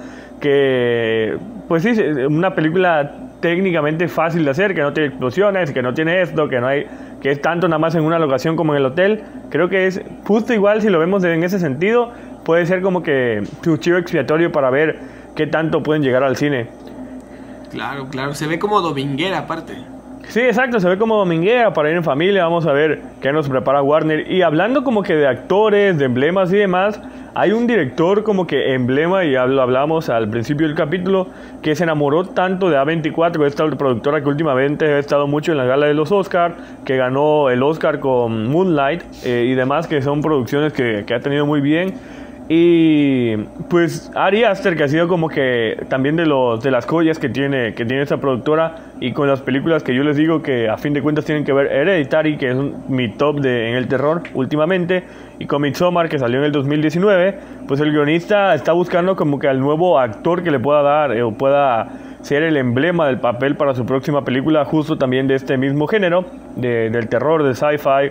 que pues sí, una película técnicamente fácil de hacer, que no tiene explosiones, que no tiene esto, que no hay que es tanto nada más en una locación como en el hotel. Creo que es justo igual si lo vemos en ese sentido, puede ser como que su chivo expiatorio para ver qué tanto pueden llegar al cine. Claro, claro. Se ve como dominguera aparte. Sí, exacto, se ve como dominguera para ir en familia, vamos a ver qué nos prepara Warner. Y hablando como que de actores, de emblemas y demás, hay un director como que emblema, y lo hablamos al principio del capítulo, que se enamoró tanto de A24, esta productora que últimamente ha estado mucho en la gala de los Oscar, que ganó el Oscar con Moonlight eh, y demás, que son producciones que ha tenido muy bien. Y pues Ari Aster, que ha sido como que también de los de las joyas que tiene, que tiene esta productora, y con las películas que yo les digo que a fin de cuentas tienen que ver Hereditary, que es mi top de, en el terror últimamente, y con Midsommar, que salió en el 2019, pues el guionista está buscando como que al nuevo actor que le pueda dar eh, o pueda ser el emblema del papel para su próxima película, justo también de este mismo género, de- del terror, del sci-fi,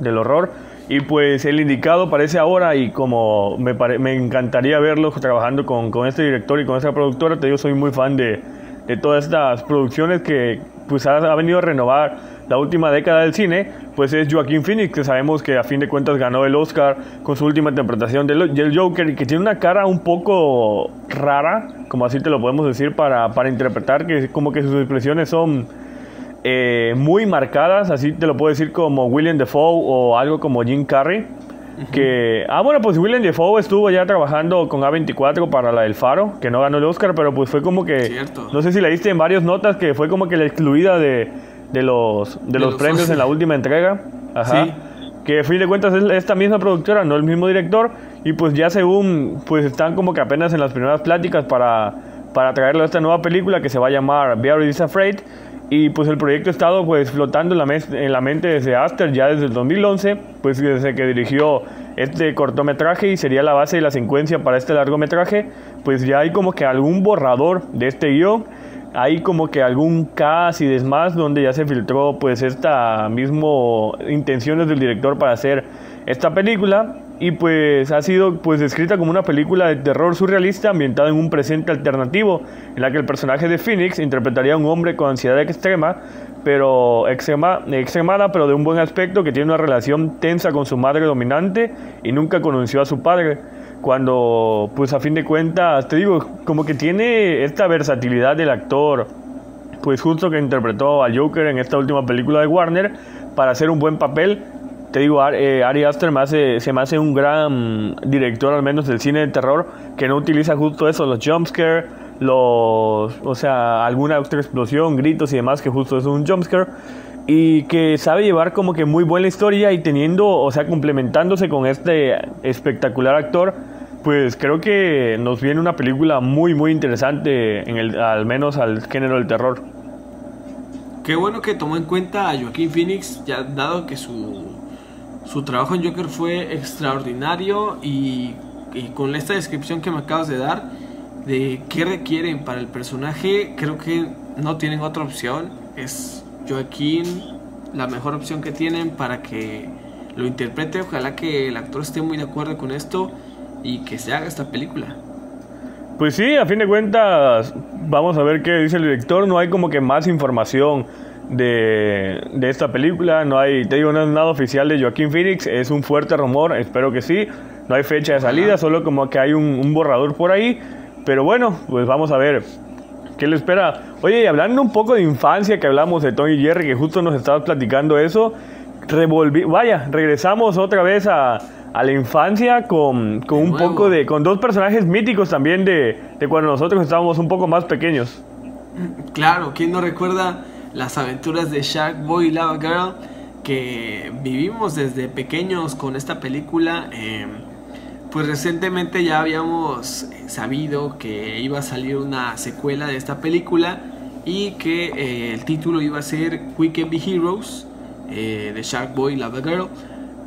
del horror. Y pues el indicado parece ahora y como me, pare- me encantaría verlo trabajando con, con este director y con esta productora, te digo, soy muy fan de, de todas estas producciones que pues ha, ha venido a renovar la última década del cine, pues es Joaquín Phoenix, que sabemos que a fin de cuentas ganó el Oscar con su última interpretación del, del Joker y que tiene una cara un poco rara, como así te lo podemos decir, para, para interpretar, que como que sus expresiones son eh, muy marcadas, así te lo puedo decir como William Defoe o algo como Jim Carrey. Que, ah, bueno, pues William Defoe estuvo ya trabajando con A24 para la del Faro, que no ganó el Oscar, pero pues fue como que, Cierto. no sé si leíste en varias notas que fue como que la excluida de, de los, de De los los premios en la última entrega. Ajá. Sí. Que a fin de cuentas es esta misma productora, no el mismo director. Y pues ya según, pues están como que apenas en las primeras pláticas para, para traerle a esta nueva película que se va a llamar Bear is Afraid. Y pues el proyecto ha estado pues flotando en la, mes- en la mente desde Aster ya desde el 2011, pues desde que dirigió este cortometraje y sería la base de la secuencia para este largometraje, pues ya hay como que algún borrador de este guion hay como que algún cast y demás donde ya se filtró pues esta mismo intenciones del director para hacer esta película y pues ha sido pues descrita como una película de terror surrealista ambientada en un presente alternativo en la que el personaje de Phoenix interpretaría a un hombre con ansiedad extrema pero extrema, pero de un buen aspecto que tiene una relación tensa con su madre dominante y nunca conoció a su padre. Cuando pues a fin de cuentas te digo como que tiene esta versatilidad del actor pues justo que interpretó a Joker en esta última película de Warner para hacer un buen papel te digo, eh, Ari Aster se me hace un gran director, al menos del cine de terror, que no utiliza justo eso, los jumpscares, los, o sea, alguna otra explosión, gritos y demás, que justo es un jumpscare, y que sabe llevar como que muy buena historia y teniendo, o sea, complementándose con este espectacular actor, pues creo que nos viene una película muy, muy interesante, al menos al género del terror. Qué bueno que tomó en cuenta a Joaquín Phoenix, ya dado que su su trabajo en Joker fue extraordinario y, con esta descripción que me acabas de dar de qué requieren para el personaje, creo que no tienen otra opción. Es Joaquín la mejor opción que tienen para que lo interprete. Ojalá que el actor esté muy de acuerdo con esto y que se haga esta película. Pues sí, a fin de cuentas, vamos a ver qué dice el director. No hay como que más información de, esta película. No hay, te digo, no es nada oficial de Joaquín Phoenix, es un fuerte rumor, espero que sí. No hay fecha de salida, solo como que hay un, borrador por ahí. Pero bueno, pues vamos a ver qué le espera. Oye, y hablando un poco de infancia, que hablamos de Tony Jerry, que justo nos estabas platicando eso, revolví, vaya, regresamos otra vez a, a la infancia con, con un poco de, con dos personajes míticos también de, de cuando nosotros estábamos un poco más pequeños. Claro, ¿quién no recuerda las aventuras de Shark Boy Lava Girl que vivimos desde pequeños con esta película. Em, pues recientemente ya habíamos sabido que iba a salir una secuela de esta película y que eh, el título iba a ser Quick and Be Heroes eh, de Shark Boy Lava Girl.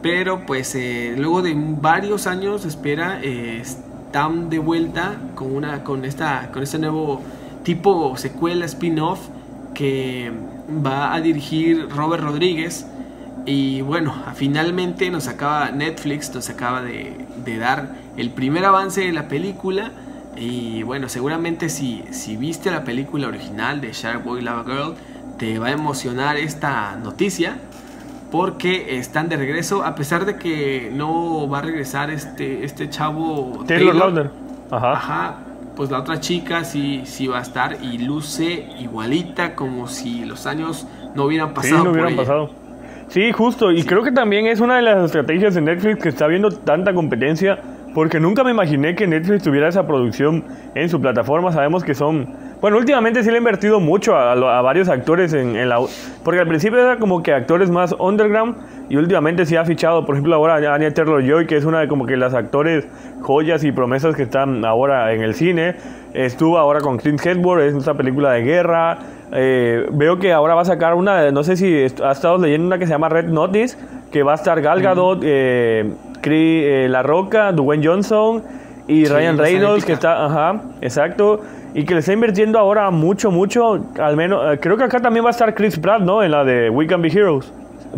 Pero pues eh, luego de varios años de espera están de vuelta con, una, con, esta, con este nuevo tipo secuela spin-off que va a dirigir Robert Rodríguez. Y bueno, finalmente nos acaba Netflix, nos acaba de, dar el primer avance de la película. Y bueno, seguramente si, si viste la película original de Shark Boy Lava Girl, te va a emocionar esta noticia. Porque están de regreso, a pesar de que no va a regresar este, este chavo Taylor, Taylor Ajá. Ajá pues la otra chica sí, sí va a estar y luce igualita como si los años no hubieran pasado. Sí, no hubieran pasado. Sí, justo. Y creo que también es una de las estrategias de Netflix que está viendo tanta competencia. Porque nunca me imaginé que Netflix tuviera esa producción en su plataforma. Sabemos que son. Bueno, últimamente sí le ha invertido mucho a, varios actores en, en, la. Porque al principio era como que actores más underground. Y últimamente sí ha fichado, por ejemplo, ahora a Anya Taylor Joy, que es una de como que las actores joyas y promesas que están ahora en el cine. Estuvo ahora con Clint Eastwood, es una película de guerra. Eh, veo que ahora va a sacar una, no sé si ha estado leyendo una que se llama Red Notice, que va a estar Gal Gadot, eh, eh, La Roca, Dwayne Johnson y Ryan Reynolds, que está, ajá, exacto. Y que le está invirtiendo ahora mucho, mucho, al menos, creo que acá también va a estar Chris Pratt, ¿no? En la de We Can Be Heroes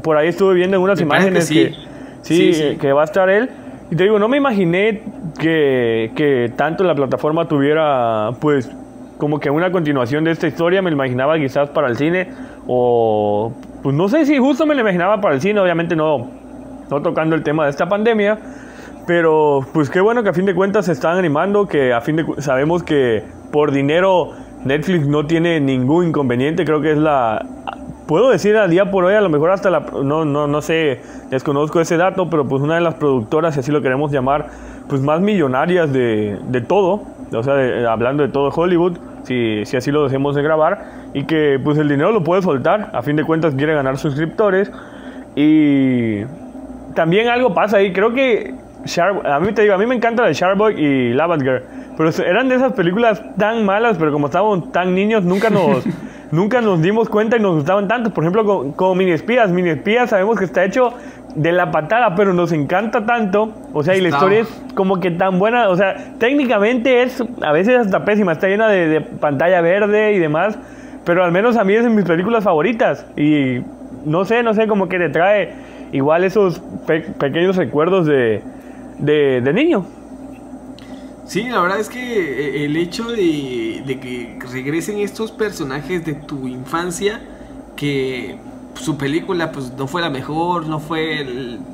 por ahí estuve viendo en unas imágenes que, sí. que, va a estar él. Y te digo, no me imaginé que, que tanto la plataforma tuviera, pues, como que una continuación de esta historia. Me imaginaba quizás para el cine. O, pues no sé si justo me lo imaginaba para el cine. Obviamente no, no tocando el tema de esta pandemia. Pero, pues qué bueno que a fin de cuentas se están animando. Que a fin de sabemos que por dinero Netflix no tiene ningún inconveniente. Creo que es la puedo decir a día por hoy, a lo mejor hasta la, no, no, no sé, desconozco ese dato, pero pues una de las productoras, si así lo queremos llamar, pues más millonarias de, de todo, o sea, hablando de todo Hollywood, si, si así lo dejemos de grabar, y que pues el dinero lo puede soltar, a fin de cuentas quiere ganar suscriptores, y también algo pasa ahí, creo que a mí te digo, a mí me encanta de Sharkboy y Lavender, pero eran de esas películas tan malas, pero como estábamos tan niños, nunca nos... nunca nos dimos cuenta y nos gustaban tanto. Por ejemplo, como, Mini Espías. Mini Espías sabemos que está hecho de la patada, pero nos encanta tanto. O sea, y la historia es como que tan buena. O sea, técnicamente es a veces hasta pésima. Está llena de, pantalla verde y demás. Pero al menos a mí es de mis películas favoritas. Y no sé, no sé, como que te trae igual esos pequeños recuerdos de, de, de niño. Sí, la verdad es que eh, el hecho de, de, que regresen estos personajes de tu infancia, que su película pues no fue la mejor, no fue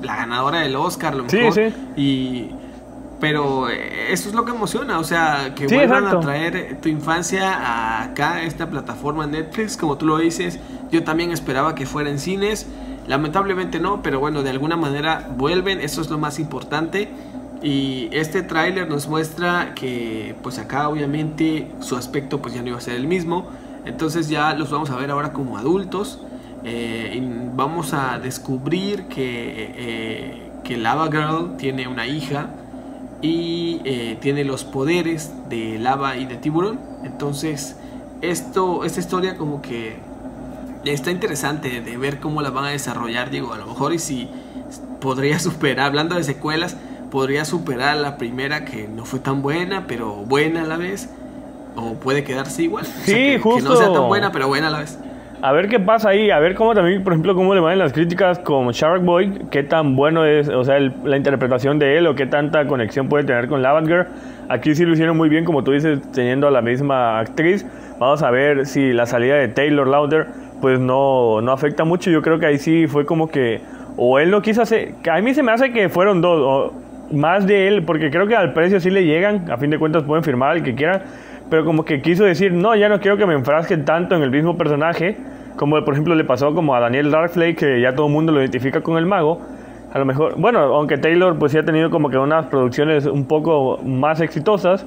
la ganadora del Oscar, lo mejor. Sí, sí. Y, pero eh, eso es lo que emociona, o sea, que vuelvan a traer tu infancia acá, a esta plataforma Netflix, como tú lo dices. Yo también esperaba que fuera en cines, lamentablemente no, pero bueno, de alguna manera vuelven, eso es lo más importante. Y este tráiler nos muestra que pues acá obviamente su aspecto pues ya no iba a ser el mismo. Entonces ya los vamos a ver ahora como adultos. Eh, vamos a descubrir que, eh, que Lava Girl tiene una hija y eh, tiene los poderes de lava y de tiburón. Entonces esto, esta historia como que está interesante de ver cómo la van a desarrollar. Digo, a lo mejor y si podría superar, hablando de secuelas, podría superar la primera que no fue tan buena, pero buena a la vez. O puede quedarse igual. Sí, justo. Que no sea tan buena, pero buena a la vez. A ver qué pasa ahí, a ver cómo también, por ejemplo, cómo le van las críticas con Shark Boy, qué tan bueno es, o sea, la interpretación de él o qué tanta conexión puede tener con Lavender. Aquí sí lo hicieron muy bien, como tú dices, teniendo a la misma actriz. Vamos a ver si la salida de Taylor Lauder pues no, no afecta mucho. Yo creo que ahí sí fue como que, o él no quiso hacer, a mí se me hace que fueron dos, o, más de él, porque creo que al precio sí le llegan, a fin de cuentas pueden firmar al que quieran, pero como que quiso decir, no, ya no quiero que me enfrasquen tanto en el mismo personaje, como por ejemplo le pasó como a Daniel Darkflake, que ya todo el mundo lo identifica con el mago. A lo mejor, bueno, aunque Taylor pues sí ha tenido como que unas producciones un poco más exitosas,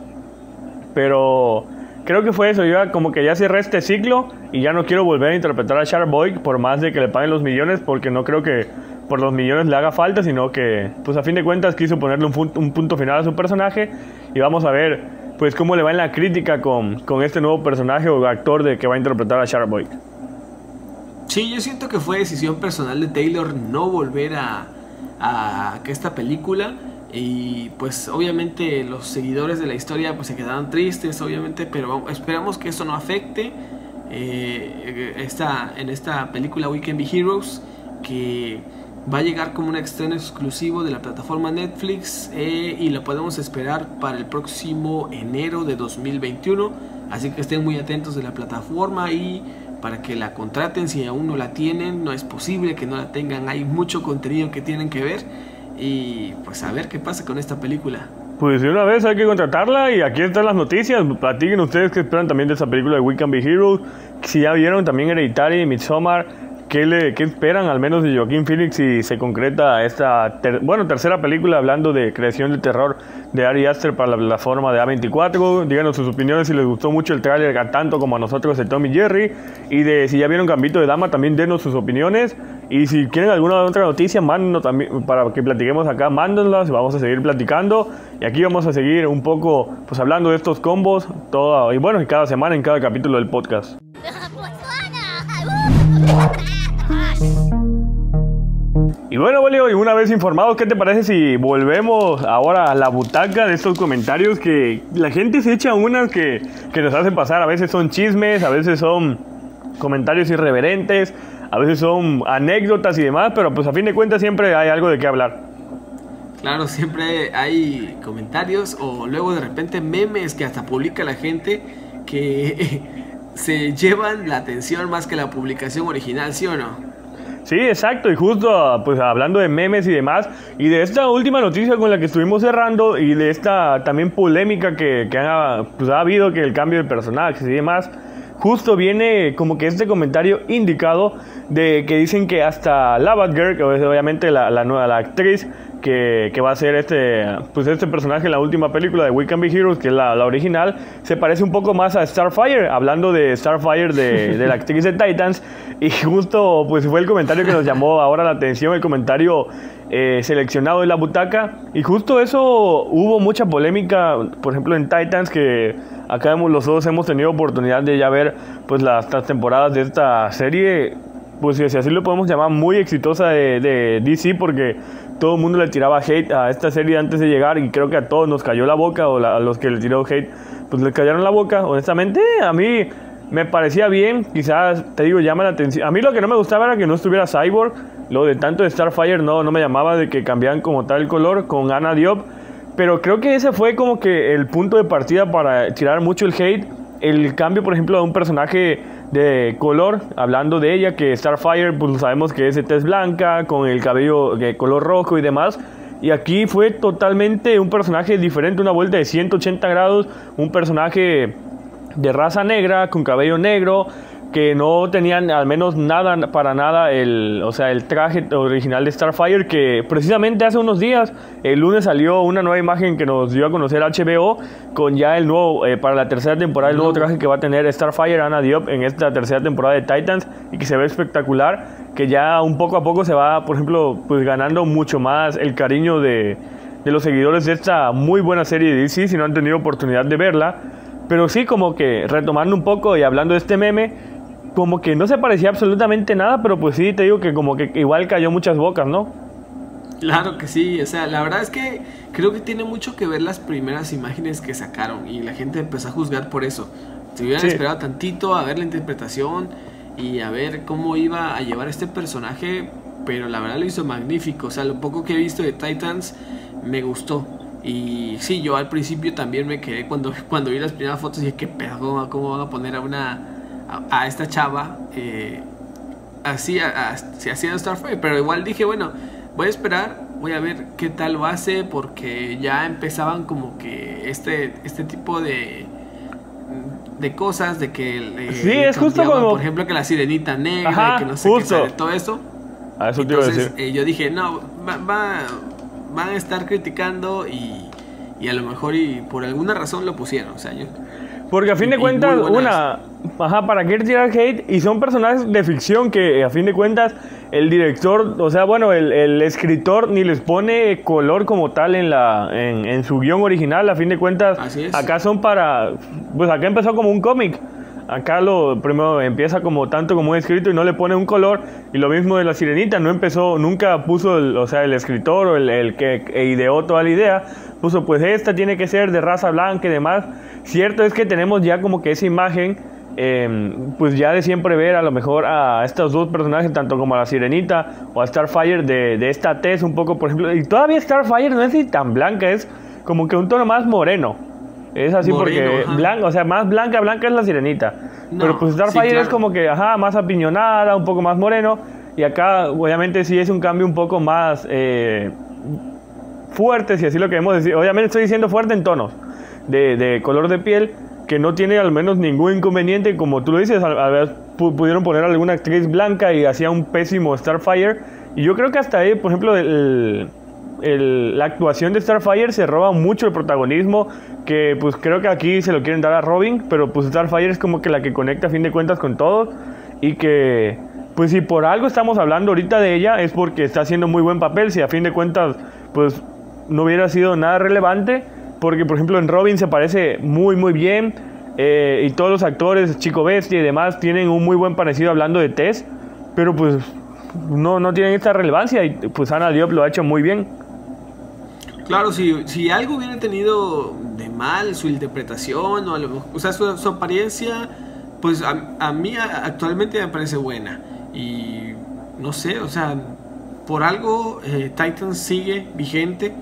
pero creo que fue eso, yo como que ya cerré este ciclo y ya no quiero volver a interpretar a Sharp Boy por más de que le paguen los millones, porque no creo que por los millones le haga falta, sino que, pues a fin de cuentas, quiso ponerle un, un punto final a su personaje y vamos a ver, pues, cómo le va en la crítica con, con este nuevo personaje o actor de que va a interpretar a Sharkboy. Sí, yo siento que fue decisión personal de Taylor no volver a, a esta película y pues obviamente los seguidores de la historia pues se quedaron tristes obviamente pero esperamos que eso no afecte eh, esta, en esta película We Can Be Heroes que va a llegar como un estreno exclusivo de la plataforma Netflix eh, y lo podemos esperar para el próximo enero de 2021. Así que estén muy atentos de la plataforma y para que la contraten si aún no la tienen. No es posible que no la tengan. Hay mucho contenido que tienen que ver y pues a ver qué pasa con esta película. Pues de una vez hay que contratarla y aquí están las noticias. Platiquen ustedes que esperan también de esa película de We Can Be Heroes. Si ya vieron también Hereditary y Midsommar ¿Qué, le, ¿Qué esperan al menos de Joaquín Phoenix si se concreta esta bueno, tercera película hablando de creación de terror de Ari Aster para la plataforma de A24? Díganos sus opiniones si les gustó mucho el tráiler tanto como a nosotros de Tommy Jerry. Y de si ya vieron Gambito de Dama también denos sus opiniones. Y si quieren alguna otra noticia mándenos también para que platiquemos acá, mándenlas, vamos a seguir platicando. Y aquí vamos a seguir un poco pues hablando de estos combos todo, y bueno, cada semana en cada capítulo del podcast. Bueno, Bolio, y una vez informados, ¿qué te parece si volvemos ahora a la butaca de estos comentarios que la gente se echa unas que, que nos hacen pasar? A veces son chismes, a veces son comentarios irreverentes, a veces son anécdotas y demás, pero pues a fin de cuentas siempre hay algo de qué hablar. Claro, siempre hay comentarios o luego de repente memes que hasta publica la gente que se llevan la atención más que la publicación original, ¿sí o no? Sí, exacto, y justo pues hablando de memes y demás, y de esta última noticia con la que estuvimos cerrando, y de esta también polémica que, ha, pues, ha habido, que el cambio de personajes y demás, justo viene como que este comentario indicado de que dicen que hasta la Batgirl, que obviamente la, la nueva la actriz, que, que, va a ser este, pues este personaje en la última película de We Can Be Heroes, que es la, la original, se parece un poco más a Starfire, hablando de Starfire de, de la actriz de Titans, y justo pues fue el comentario que nos llamó ahora la atención, el comentario eh, seleccionado de la butaca, y justo eso hubo mucha polémica, por ejemplo en Titans, que acá los dos hemos tenido oportunidad de ya ver pues las, las temporadas de esta serie, pues si así lo podemos llamar, muy exitosa de, de DC, porque todo el mundo le tiraba hate a esta serie antes de llegar y creo que a todos nos cayó la boca o a los que le tiró hate pues le cayeron la boca. Honestamente, a mí me parecía bien, quizás, te digo, llama la atención. A mí lo que no me gustaba era que no estuviera Cyborg, lo de tanto de Starfire no, no me llamaba de que cambiaran como tal el color con Ana Diop, pero creo que ese fue como que el punto de partida para tirar mucho el hate, el cambio, por ejemplo, de un personaje de color, hablando de ella, que Starfire, pues sabemos que es de tez blanca, con el cabello de color rojo y demás. Y aquí fue totalmente un personaje diferente, una vuelta de 180 grados, un personaje de raza negra, con cabello negro, que no tenían al menos nada para nada el, o sea, el traje original de Starfire que precisamente hace unos días, el lunes salió una nueva imagen que nos dio a conocer HBO con ya el nuevo, eh, para la tercera temporada, el nuevo traje que va a tener Starfire Anna Diop en esta tercera temporada de Titans y que se ve espectacular, que ya un poco a poco se va, por ejemplo, pues ganando mucho más el cariño de, de los seguidores de esta muy buena serie de DC si no han tenido oportunidad de verla. Pero sí, como que retomando un poco y hablando de este meme, como que no se parecía absolutamente nada, pero pues sí, te digo que como que igual cayó muchas bocas, ¿no? Claro que sí, o sea, la verdad es que creo que tiene mucho que ver las primeras imágenes que sacaron y la gente empezó a juzgar por eso. Se hubieran esperado tantito a ver la interpretación y a ver cómo iba a llevar este personaje, pero la verdad lo hizo magnífico, o sea, lo poco que he visto de Titans me gustó. Y sí, yo al principio también me quedé cuando, cuando vi las primeras fotos y dije, qué pedo, ¿cómo van a poner a una a, esta chava eh, así, haciendo Starfire. Pero igual dije, bueno, voy a esperar, voy a ver qué tal va a ser, porque ya empezaban como que este, este tipo de de cosas, de que eh, sí, es justo como por ejemplo que la sirenita negra, que no sé qué todo eso. A eso Entonces, eh, yo dije, no, va, van a estar criticando y, y a lo mejor y por alguna razón lo pusieron, o sea, yo porque a fin de cuentas, una, ajá, ¿para qué tirar hate? Y son personajes de ficción que a fin de cuentas el director, o sea, bueno, el, escritor ni les pone color como tal en, la, en, su guion original, a fin de cuentas, acá son para, pues acá empezó como un cómic. Acá lo primero empieza como tanto como un escrito y no le pone un color. Y lo mismo de la sirenita, no empezó, nunca puso, el, o sea, el escritor o el, el que ideó toda la idea, puso pues esta tiene que ser de raza blanca y demás. Cierto es que tenemos ya como que esa imagen, em, pues ya de siempre ver a lo mejor a estos dos personajes, tanto como a la Sirenita o a Starfire de, de esta tez un poco, por ejemplo. Y todavía Starfire no es tan blanca, es como que un tono más moreno. Es así porque blanca, o sea, más blanca, blanca es la sirenita. Pero pues Starfire es como que, ajá, más apiñonada, un poco más moreno. Y acá, obviamente, sí es un cambio un poco más eh, fuerte, si así lo queremos decir. Obviamente estoy diciendo fuerte en tonos de, color de piel que no tiene al menos ningún inconveniente, como tú lo dices, a, ver, pudieron poner alguna actriz blanca y hacía un pésimo Starfire. Y yo creo que hasta ahí, por ejemplo, la actuación de Starfire se roba mucho el protagonismo, que pues creo que aquí se lo quieren dar a Robin, pero pues Starfire es como que la que conecta a fin de cuentas con todos y que pues si por algo estamos hablando ahorita de ella es porque está haciendo muy buen papel, si a fin de cuentas pues no hubiera sido nada relevante, porque por ejemplo en Robin se parece muy muy bien eh, y todos los actores, Chico Bestia y demás, tienen un muy buen parecido hablando de Tess, pero pues no, no tienen esta relevancia y pues Ana Diop lo ha hecho muy bien. Claro, si, si algo hubiera tenido de mal su interpretación o, o sea, su, apariencia, pues a, mí actualmente me parece buena. Y no sé, o sea, por algo eh, Titan sigue vigente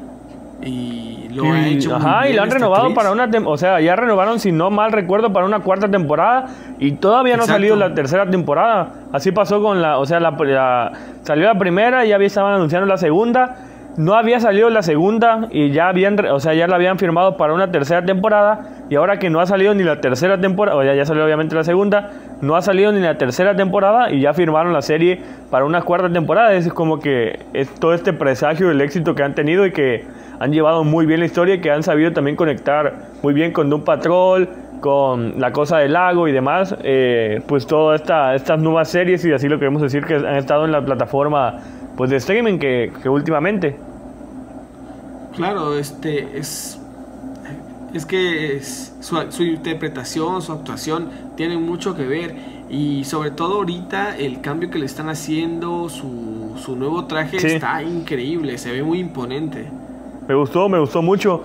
y lo ha hecho ajá, y lo han renovado para una o sea ya renovaron si no mal recuerdo para una cuarta temporada y todavía no ha salido la tercera temporada. Así pasó con la o sea la, salió la primera y ya estaban anunciando la segunda no había salido la segunda y ya habían o sea ya la habían firmado para una tercera temporada y ahora que no ha salido ni la tercera temporada o ya, ya salió obviamente la segunda no ha salido ni la tercera temporada y ya firmaron la serie para una cuarta temporada. Es como que es todo este presagio del éxito que han tenido y que han llevado muy bien la historia y que han sabido también conectar muy bien con Doom Patrol, con La Cosa del Lago y demás, eh, pues todas esta, estas nuevas series y así lo queremos decir que han estado en la plataforma pues de streaming que, últimamente. Claro, este es es que su, su, interpretación, su actuación tienen mucho que ver y sobre todo ahorita el cambio que le están haciendo, su, su nuevo traje está increíble, se ve muy imponente. Me gustó, me gustó mucho.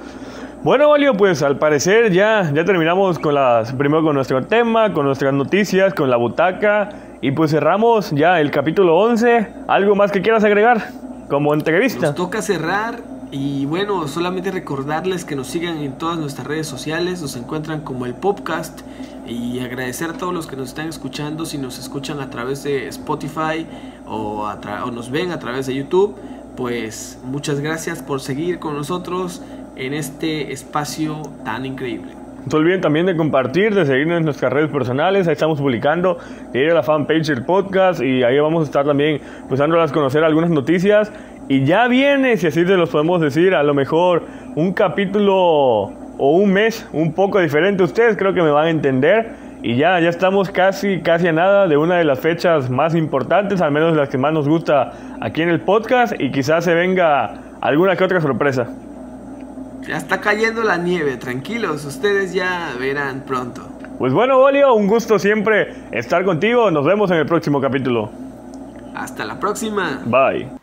Bueno, Valio, pues al parecer ya, ya terminamos con las, primero con nuestro tema, con nuestras noticias, con la butaca y pues cerramos ya el capítulo 11. ¿Algo más que quieras agregar como entrevista? Nos toca cerrar y bueno, solamente recordarles que nos sigan en todas nuestras redes sociales, nos encuentran como el podcast y agradecer a todos los que nos están escuchando, si nos escuchan a través de Spotify o, o nos ven a través de YouTube, pues muchas gracias por seguir con nosotros en este espacio tan increíble. No se olviden también de compartir, de seguirnos en nuestras redes personales. Ahí estamos publicando, de ir a la fanpage del podcast y ahí vamos a estar también pues dándolas a conocer algunas noticias. Y ya viene, si así se los podemos decir, a lo mejor un capítulo o un mes un poco diferente. Ustedes creo que me van a entender. Y ya, ya estamos casi, casi a nada de una de las fechas más importantes, al menos las que más nos gusta aquí en el podcast. Y quizás se venga alguna que otra sorpresa. Ya está cayendo la nieve, tranquilos, ustedes ya verán pronto. Pues bueno, Bolio, un gusto siempre estar contigo. Nos vemos en el próximo capítulo. Hasta la próxima. Bye.